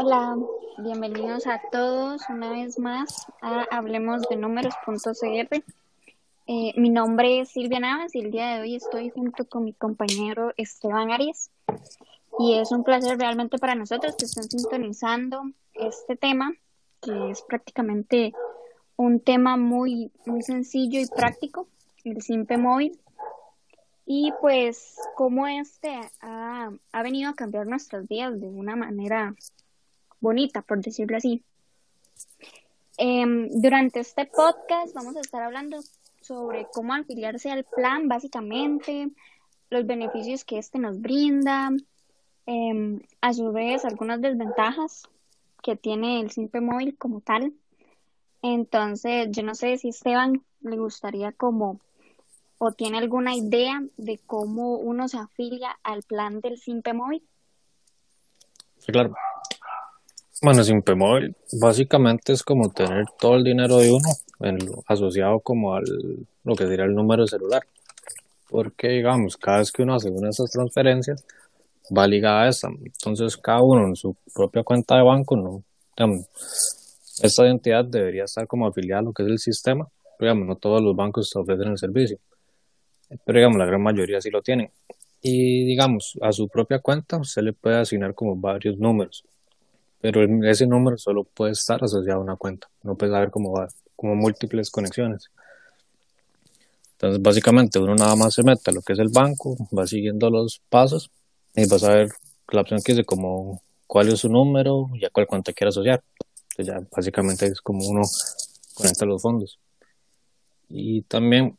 Hola, bienvenidos a todos una vez más a Hablemos de Números.cr. Eh, mi nombre es Silvia Navas y el día de hoy estoy junto con mi compañero Esteban Arias. Y es un placer realmente para nosotros que estén sintonizando este tema, que es prácticamente un tema muy, muy sencillo y práctico, el simple móvil. Y pues cómo este ha, ha venido a cambiar nuestras vidas de una manera bonita, por decirlo así. Em, durante este podcast vamos a estar hablando sobre cómo afiliarse al plan, básicamente, los beneficios que este nos brinda, em, a su vez algunas desventajas que tiene el simple móvil como tal. Entonces, yo no sé si Esteban le gustaría como o tiene alguna idea de cómo uno se afilia al plan del simple móvil. Sí, claro. Bueno, Simpemóvil básicamente es como tener todo el dinero de uno asociado como al lo que sería el número de celular. Porque digamos, cada vez que uno hace una de esas transferencias, va ligada a esa. Entonces cada uno en su propia cuenta de banco, no, esta identidad debería estar como afiliada a lo que es el sistema. Digamos, no todos los bancos ofrecen el servicio. Pero digamos, la gran mayoría sí lo tienen. Y digamos, a su propia cuenta se le puede asignar como varios números pero ese número solo puede estar asociado a una cuenta, no puede haber como, como múltiples conexiones. Entonces, básicamente, uno nada más se mete a lo que es el banco, va siguiendo los pasos y vas a ver la opción que dice como cuál es su número y a cuál cuenta quiere asociar. Entonces, ya básicamente es como uno conecta los fondos. Y también,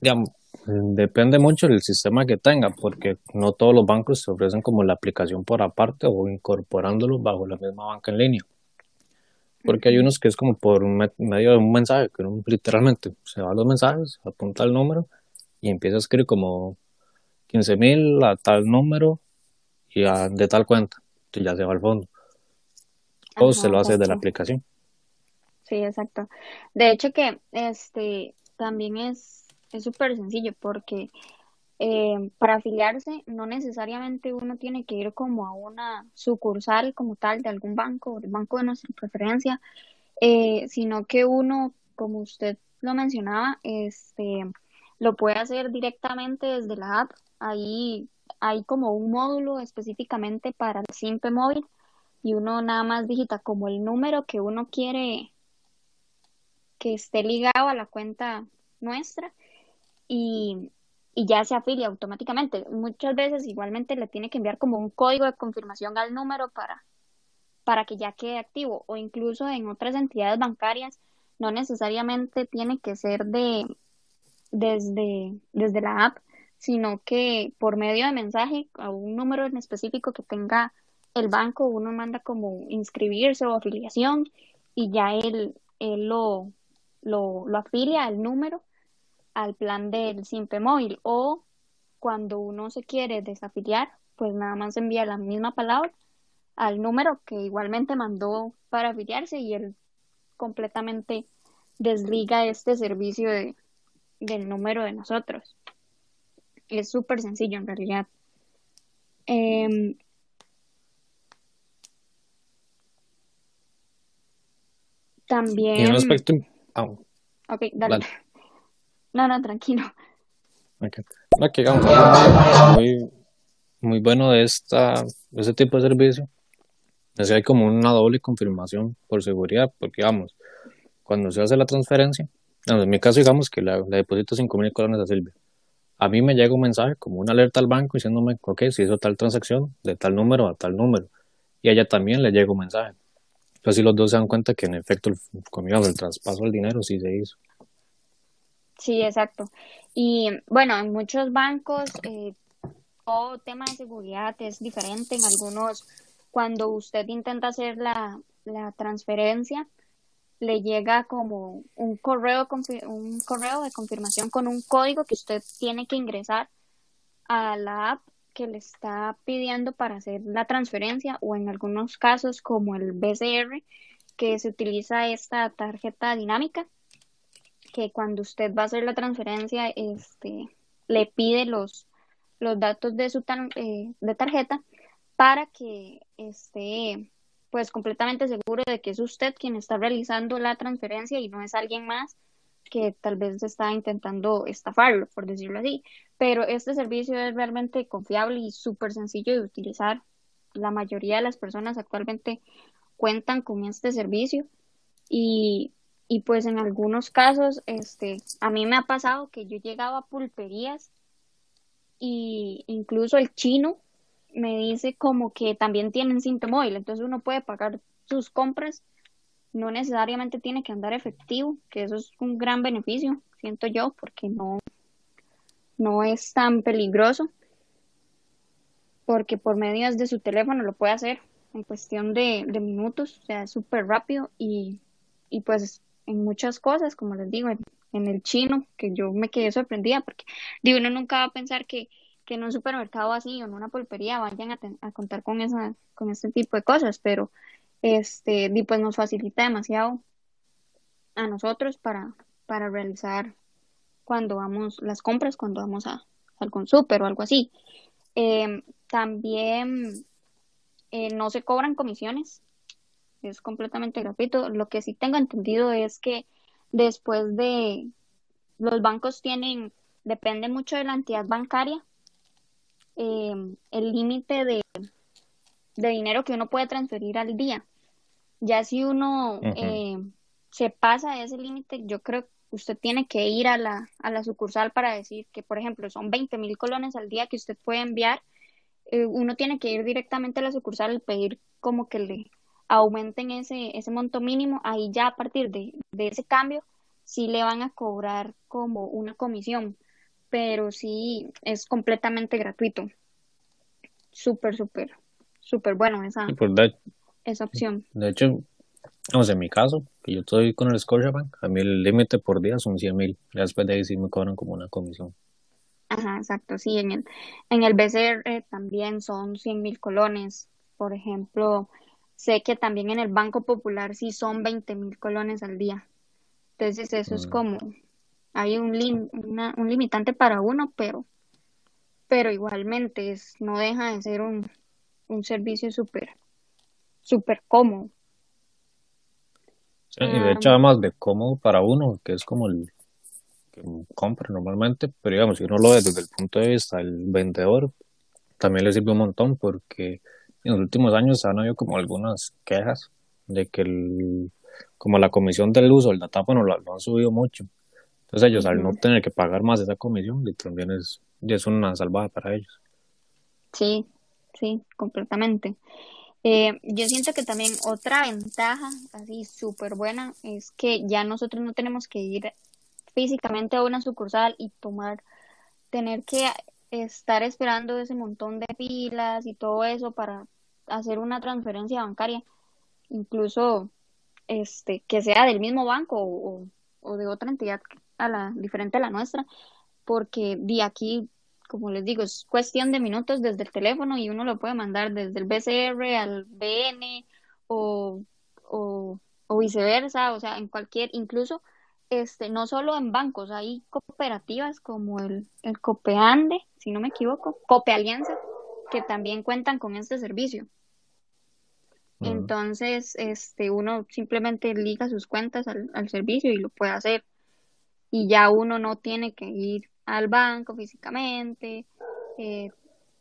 digamos, Depende mucho del sistema que tenga, porque no todos los bancos te ofrecen como la aplicación por aparte o incorporándolo bajo la misma banca en línea. Porque hay unos que es como por medio de un mensaje, que literalmente se va a los mensajes, apunta el número y empieza a escribir como 15 mil a tal número y de tal cuenta. Entonces ya se va al fondo. O se lo hace de la aplicación. Sí, exacto. De hecho que este también es es súper sencillo porque eh, para afiliarse no necesariamente uno tiene que ir como a una sucursal como tal de algún banco, del banco de nuestra preferencia, eh, sino que uno, como usted lo mencionaba, este, lo puede hacer directamente desde la app. Ahí hay como un módulo específicamente para el simple móvil y uno nada más digita como el número que uno quiere que esté ligado a la cuenta nuestra y, ya se afilia automáticamente. Muchas veces igualmente le tiene que enviar como un código de confirmación al número para, para que ya quede activo o incluso en otras entidades bancarias no necesariamente tiene que ser de desde, desde la app, sino que por medio de mensaje a un número en específico que tenga el banco, uno manda como inscribirse o afiliación y ya él, él lo, lo, lo afilia al número al plan del simple móvil o cuando uno se quiere desafiliar, pues nada más envía la misma palabra al número que igualmente mandó para afiliarse y él completamente desliga este servicio de, del número de nosotros. Es súper sencillo en realidad. Em, también. Y un aspecto. Ah, ok, dale. No, no, tranquilo. Muy, bueno de esta, este tipo de servicio es que hay como una doble confirmación por seguridad, porque vamos, cuando se hace la transferencia, en mi caso digamos que le, deposito 5 mil colones a Silvia, a mí me llega un mensaje como una alerta al banco diciéndome, ok, se hizo tal transacción de tal número a tal número, y ella también le llega un mensaje. Entonces, si los dos se dan cuenta que en efecto, el, el traspaso del dinero sí se hizo. Sí, exacto. Y bueno, en muchos bancos eh, todo tema de seguridad es diferente. En algunos, cuando usted intenta hacer la, la transferencia, le llega como un correo, un correo de confirmación con un código que usted tiene que ingresar a la app que le está pidiendo para hacer la transferencia o en algunos casos como el BCR que se utiliza esta tarjeta dinámica que cuando usted va a hacer la transferencia, este, le pide los, los datos de su eh, de tarjeta para que esté pues completamente seguro de que es usted quien está realizando la transferencia y no es alguien más que tal vez está intentando estafarlo, por decirlo así. Pero este servicio es realmente confiable y súper sencillo de utilizar. La mayoría de las personas actualmente cuentan con este servicio y, y pues en algunos casos, este, a mí me ha pasado que yo llegaba a pulperías y incluso el chino me dice como que también tienen cinta móvil, entonces uno puede pagar sus compras, no necesariamente tiene que andar efectivo, que eso es un gran beneficio, siento yo, porque no, no es tan peligroso, porque por medio de su teléfono lo puede hacer en cuestión de, minutos, o sea, es súper rápido y, y pues en muchas cosas, como les digo, en, en, el chino, que yo me quedé sorprendida, porque digo, uno nunca va a pensar que que en un supermercado así o en una pulpería vayan a, contar con esa con este tipo de cosas, pero este pues nos facilita demasiado a nosotros para para realizar cuando vamos las compras, cuando vamos a algún o algo así. Em, también eh, no se cobran comisiones, es completamente gratuito. Lo que sí tengo entendido es que después de los bancos tienen, depende mucho de la entidad bancaria, Em, el límite de, dinero que uno puede transferir al día. Ya si uno eh, se pasa de ese límite, yo creo que usted tiene que ir a la, a la sucursal para decir que, por ejemplo, son 20 mil colones al día que usted puede enviar. Eh, uno tiene que ir directamente a la sucursal y pedir como que le aumenten ese, ese monto mínimo. Ahí ya a partir de, de ese cambio, sí le van a cobrar como una comisión pero sí es completamente gratuito. Súper, súper, súper bueno esa, pues, esa opción. De hecho, vamos, en mi caso, que yo estoy con el Scotiabank, a mí el límite por día son 100 mil. Después de ahí sí me cobran como una comisión. Ajá, exacto, sí. En el, en el BCR también son 100 mil colones. Por ejemplo, sé que también en el Banco Popular sí son 20 mil colones al día. Entonces eso es mm. como hay un, un limitante para uno, pero, pero igualmente es, no deja de ser un, un servicio súper súper cómodo. Sí, y de hecho, además de cómodo para uno, que es como el que compra normalmente, pero digamos, si uno lo ve desde el punto de vista del vendedor, también le sirve un montón porque en los últimos años han habido como algunas quejas de que el, como la comisión del uso del datáfono lo, lo han subido mucho. Entonces ellos al no tener que pagar más esa comisión, también es, es una salvada para ellos. Sí, sí, completamente. Eh, yo siento que también otra ventaja, así súper buena, es que ya nosotros no tenemos que ir físicamente a una sucursal y tomar, tener que estar esperando ese montón de filas y todo eso para hacer una transferencia bancaria, incluso este que sea del mismo banco o, o de otra entidad a la, diferente a la nuestra, porque de aquí, como les digo, es cuestión de minutos desde el teléfono y uno lo puede mandar desde el BCR al BN o, o, viceversa, o sea, en cualquier, incluso este, no solo en bancos, hay cooperativas como el, el Copeande, si no me equivoco, Cope Alianza, que también cuentan con este servicio. Entonces, este, uno simplemente liga sus cuentas al, al servicio y lo puede hacer y ya uno no tiene que ir al banco físicamente, eh,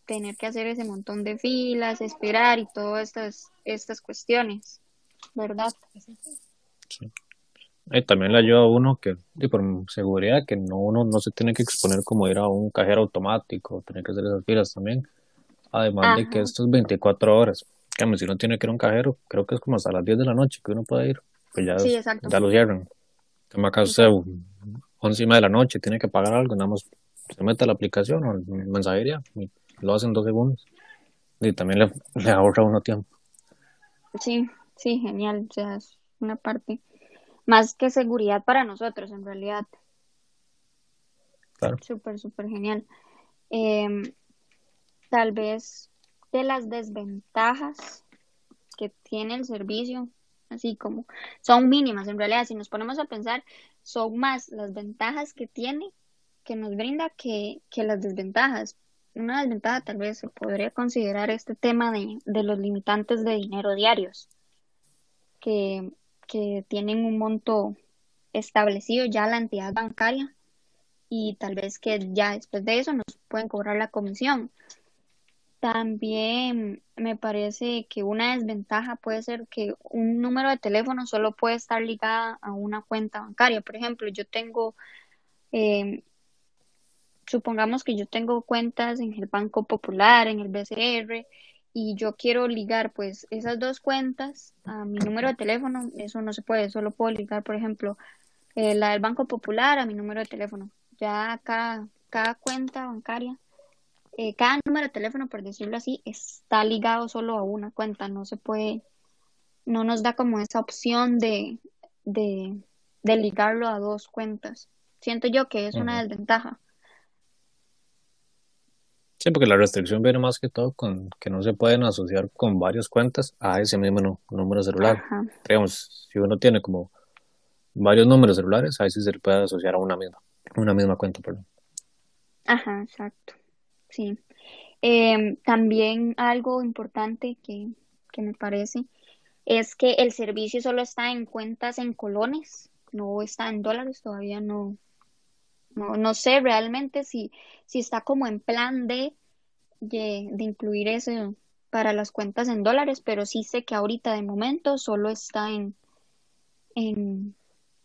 tener que hacer ese montón de filas, esperar y todas estas, estas cuestiones, ¿verdad? Sí. Y también le ayuda a uno que, y por seguridad, que no uno no se tiene que exponer como ir a un cajero automático, tener que hacer esas filas también. Además de que esto es 24 horas. Que si uno tiene que ir a un cajero, creo que es como hasta las 10 de la noche que uno puede ir. Pues ya, ya lo cierran. Que me acaso encima de la noche, tiene que pagar algo, nada más se mete a la aplicación o en mensajería y lo hace en dos segundos. Y también le, le ahorra uno tiempo. Sí, sí, genial. O sea, es una parte más que seguridad para nosotros, en realidad. Claro. Súper, súper genial. Em, tal vez de las desventajas que tiene el servicio, así como son mínimas en realidad, si nos ponemos a pensar, son más las ventajas que tiene, que nos brinda, que, que las desventajas. Una desventaja tal vez se podría considerar este tema de, de los limitantes de dinero diarios. que, que tienen un monto establecido ya la entidad bancaria y tal vez que ya después de eso nos pueden cobrar la comisión. También me parece que una desventaja puede ser que un número de teléfono solo puede estar ligada a una cuenta bancaria. Por ejemplo, yo tengo, eh, supongamos que yo tengo cuentas en el Banco Popular, en el BCR, y yo quiero ligar pues esas dos cuentas a mi número de teléfono, eso no se puede, solo puedo ligar, por ejemplo, eh, la del Banco Popular a mi número de teléfono. Ya cada, cada cuenta bancaria eh, cada número de teléfono, por decirlo así, está ligado solo a una cuenta, no se puede, no nos da como esa opción de, de, ligarlo a dos cuentas. Siento yo que es una desventaja. Sí, porque la restricción viene más que todo con que no se pueden asociar con varias cuentas a ese mismo número celular. Digamos, si uno tiene como varios números celulares, ahí sí se le puede asociar a una misma, una misma cuenta, perdón. Ajá, exacto. Sí. Em, también algo importante que, me parece es que el servicio solo está en cuentas en colones, no está en dólares, todavía no, no, sé realmente si, si está como en plan de, de, incluir eso para las cuentas en dólares, pero sí sé que ahorita de momento solo está en, en,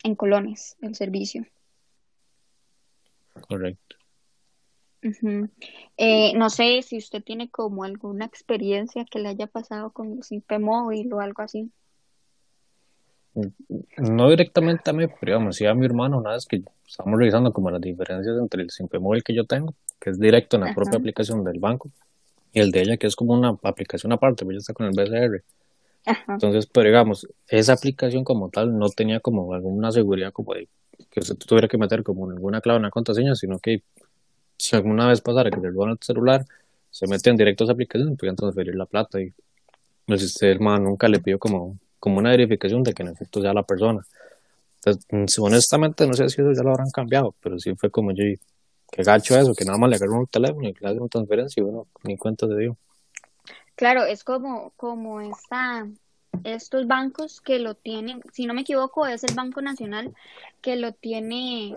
en colones el servicio. Correcto. Eh, no sé si usted tiene como alguna experiencia que le haya pasado con el IP móvil o algo así. No directamente a mí, pero digamos, sí a mi hermano, una vez que estamos revisando como las diferencias entre el SIMPE móvil que yo tengo, que es directo en la propia aplicación del banco, y el de ella, que es como una aplicación aparte, pues ya está con el BCR. Entonces, pero digamos, esa aplicación como tal no tenía como alguna seguridad como de que usted tuviera que meter como alguna clave en la contraseña, sino que si alguna vez pasara que le roban el celular, se meten directo a esa aplicación y podían transferir la plata y el sistema nunca le pidió como, como una verificación de que en efecto sea la persona. Entonces, honestamente no sé si eso ya lo habrán cambiado, pero sí fue como yo, que gacho eso, que nada más le agarran un teléfono y le hacen una transferencia y uno ni cuenta de dio. Claro, es como, como esta, estos bancos que lo tienen, si no me equivoco, es el Banco Nacional que lo tiene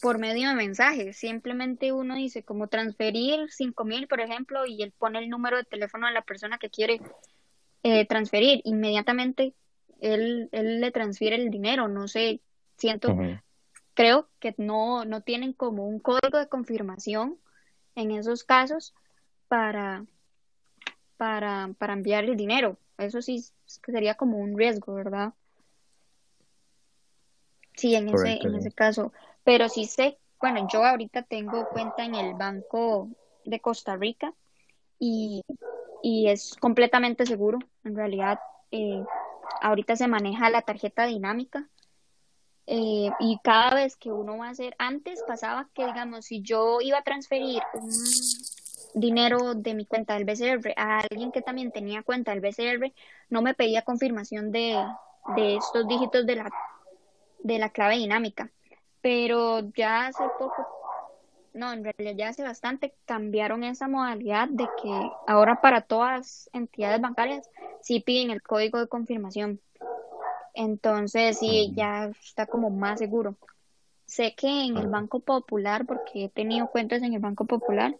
por medio de mensajes. Simplemente uno dice como transferir cinco mil, por ejemplo, y él pone el número de teléfono de la persona que quiere eh, transferir. Inmediatamente él, él le transfiere el dinero. No sé, siento, creo que no, no tienen como un código de confirmación en esos casos para, para, para enviar el dinero. Eso sí sería como un riesgo, ¿verdad? Sí, en ese, en ese caso. Pero sí sé, bueno, yo ahorita tengo cuenta en el Banco de Costa Rica y, es completamente seguro. En realidad, eh, ahorita se maneja la tarjeta dinámica eh, y cada vez que uno va a hacer, antes pasaba que, digamos, si yo iba a transferir un dinero de mi cuenta del BCR a alguien que también tenía cuenta del BCR, no me pedía confirmación de, de estos dígitos de la de la clave dinámica. Pero ya hace poco, no, en realidad ya hace bastante cambiaron esa modalidad de que ahora para todas entidades bancarias sí piden el código de confirmación. Entonces sí, ya está como más seguro. Sé que en el Banco Popular, porque he tenido cuentas en el Banco Popular,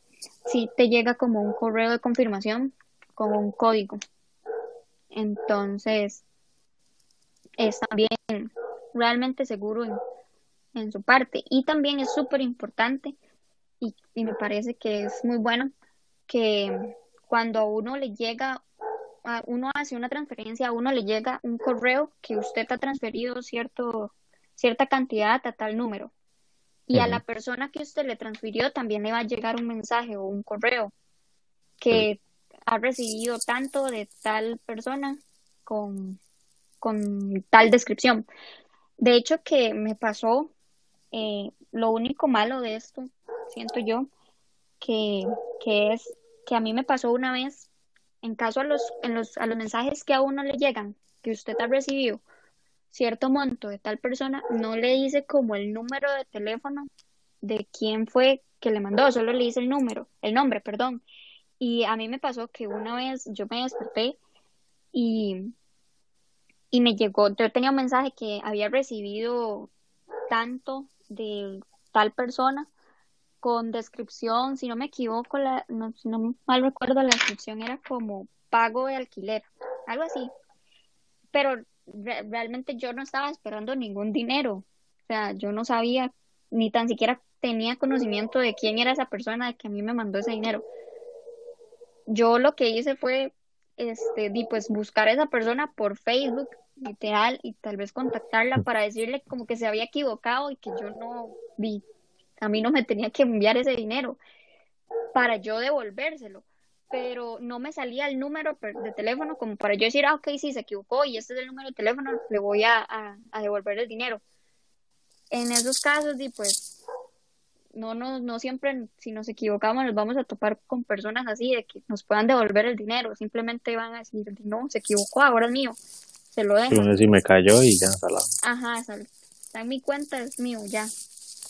sí te llega como un correo de confirmación con un código. Entonces, es también realmente seguro en, su parte. Y también es súper importante y, me parece que es muy bueno que cuando a uno le llega, a uno hace una transferencia, a uno le llega un correo que usted ha transferido cierto, cierta cantidad a tal número. Y a la persona que usted le transfirió también le va a llegar un mensaje o un correo que ha recibido tanto de tal persona con, con tal descripción. De hecho, que me pasó, eh, lo único malo de esto, siento yo, que, que es que a mí me pasó una vez, en caso a los, en los, a los mensajes que a uno le llegan, que usted ha recibido cierto monto de tal persona, no le dice como el número de teléfono de quién fue que le mandó, solo le dice el número, el nombre, perdón. Y a mí me pasó que una vez yo me desperté y y me llegó, yo tenía un mensaje que había recibido tanto de tal persona con descripción, si no me equivoco, la, no, si no mal recuerdo, la descripción era como pago de alquiler, algo así. Pero realmente yo no estaba esperando ningún dinero. O sea, yo no sabía, ni tan siquiera tenía conocimiento de quién era esa persona de que a mí me mandó ese dinero. Yo lo que hice fue, este, di, pues buscar a esa persona por Facebook, literal, y tal vez contactarla para decirle como que se había equivocado y que yo no vi, a mí no me tenía que enviar ese dinero para yo devolvérselo pero no me salía el número de teléfono como para yo decir, ah, ok, sí, se equivocó y este es el número de teléfono, le voy a, a, devolver el dinero. En esos casos, y pues, no, no, no siempre, si nos equivocamos, nos vamos a topar con personas así, de que nos puedan devolver el dinero, simplemente van a decir, no, se equivocó, ahora es mío, se lo dejo. Si me cayó y ya, salado. Ajá, está en mi cuenta, es mío, ya,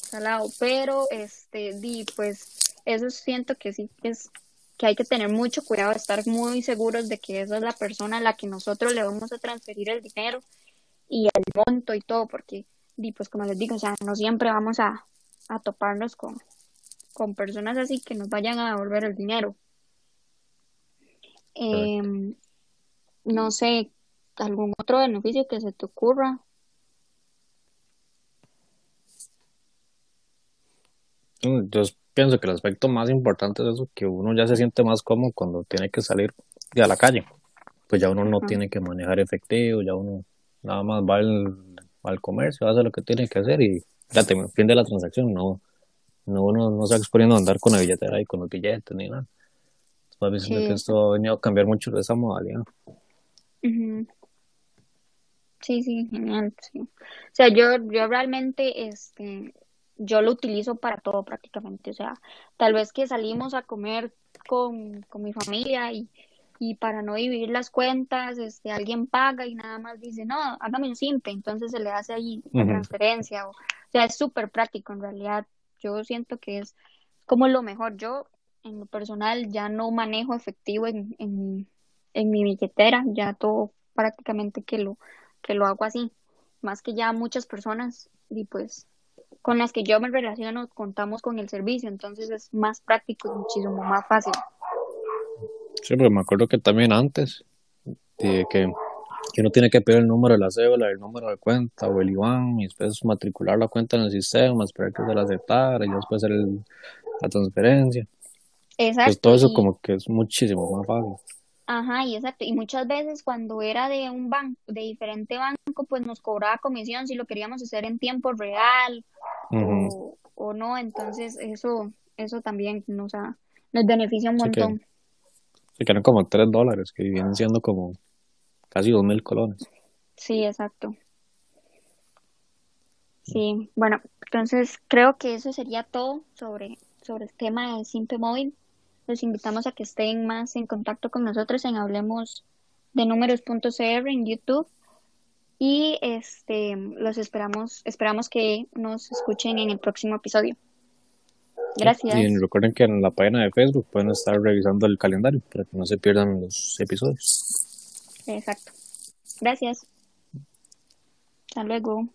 salado, pero, este, di, pues, eso siento que sí, es que hay que tener mucho cuidado, estar muy seguros de que esa es la persona a la que nosotros le vamos a transferir el dinero y el monto y todo, porque, y pues como les digo, o sea, no siempre vamos a, a toparnos con, con personas así que nos vayan a devolver el dinero. Em, no sé, algún otro beneficio que se te ocurra. Yo pienso que el aspecto más importante es eso, que uno ya se siente más cómodo cuando tiene que salir a la calle. Pues ya uno no tiene que manejar efectivo, ya uno nada más va al, comercio, hace lo que tiene que hacer y ya te fin de la transacción. No, no uno no se va exponiendo a andar con la billetera y con los billetes ni nada. Después diciendo que esto ha venido a cambiar mucho de esa modalidad. Sí, sí, genial. Sí. O sea, yo, yo realmente, este, yo lo utilizo para todo prácticamente. O sea, tal vez que salimos a comer con, mi familia y, y para no dividir las cuentas, este, alguien paga y nada más dice, no, hágame un simple, entonces se le hace ahí la transferencia. O, sea, es súper práctico en realidad. Yo siento que es como lo mejor. Yo, en lo personal, ya no manejo efectivo en, en, en mi billetera, ya todo prácticamente que lo, que lo hago así. Más que ya muchas personas, y pues con las que yo me relaciono contamos con el servicio, entonces es más práctico muchísimo más fácil. Sí, porque me acuerdo que también antes, de que, uno tiene que pedir el número de la cédula, el número de cuenta o el IBAN y después matricular la cuenta en el sistema, esperar que se la aceptara y después hacer la transferencia. Exacto. Pues todo eso como que es muchísimo más fácil. Ajá, y exacto. Y muchas veces cuando era de un banco, de diferente banco, pues nos cobraba comisión si lo queríamos hacer en tiempo real o, no. Entonces eso, eso también nos, nos beneficia un montón. Sí, que, eran como tres dólares, que vienen siendo como casi dos mil colones. Sí, exacto. Sí, bueno, entonces creo que eso sería todo sobre, sobre el tema de Simple Móvil los invitamos a que estén más en contacto con nosotros en Hablemos de Números.cr en YouTube. Y este los esperamos, esperamos que nos escuchen en el próximo episodio. Gracias. Y recuerden que en la página de Facebook pueden estar revisando el calendario para que no se pierdan los episodios. Exacto. Gracias. Hasta luego.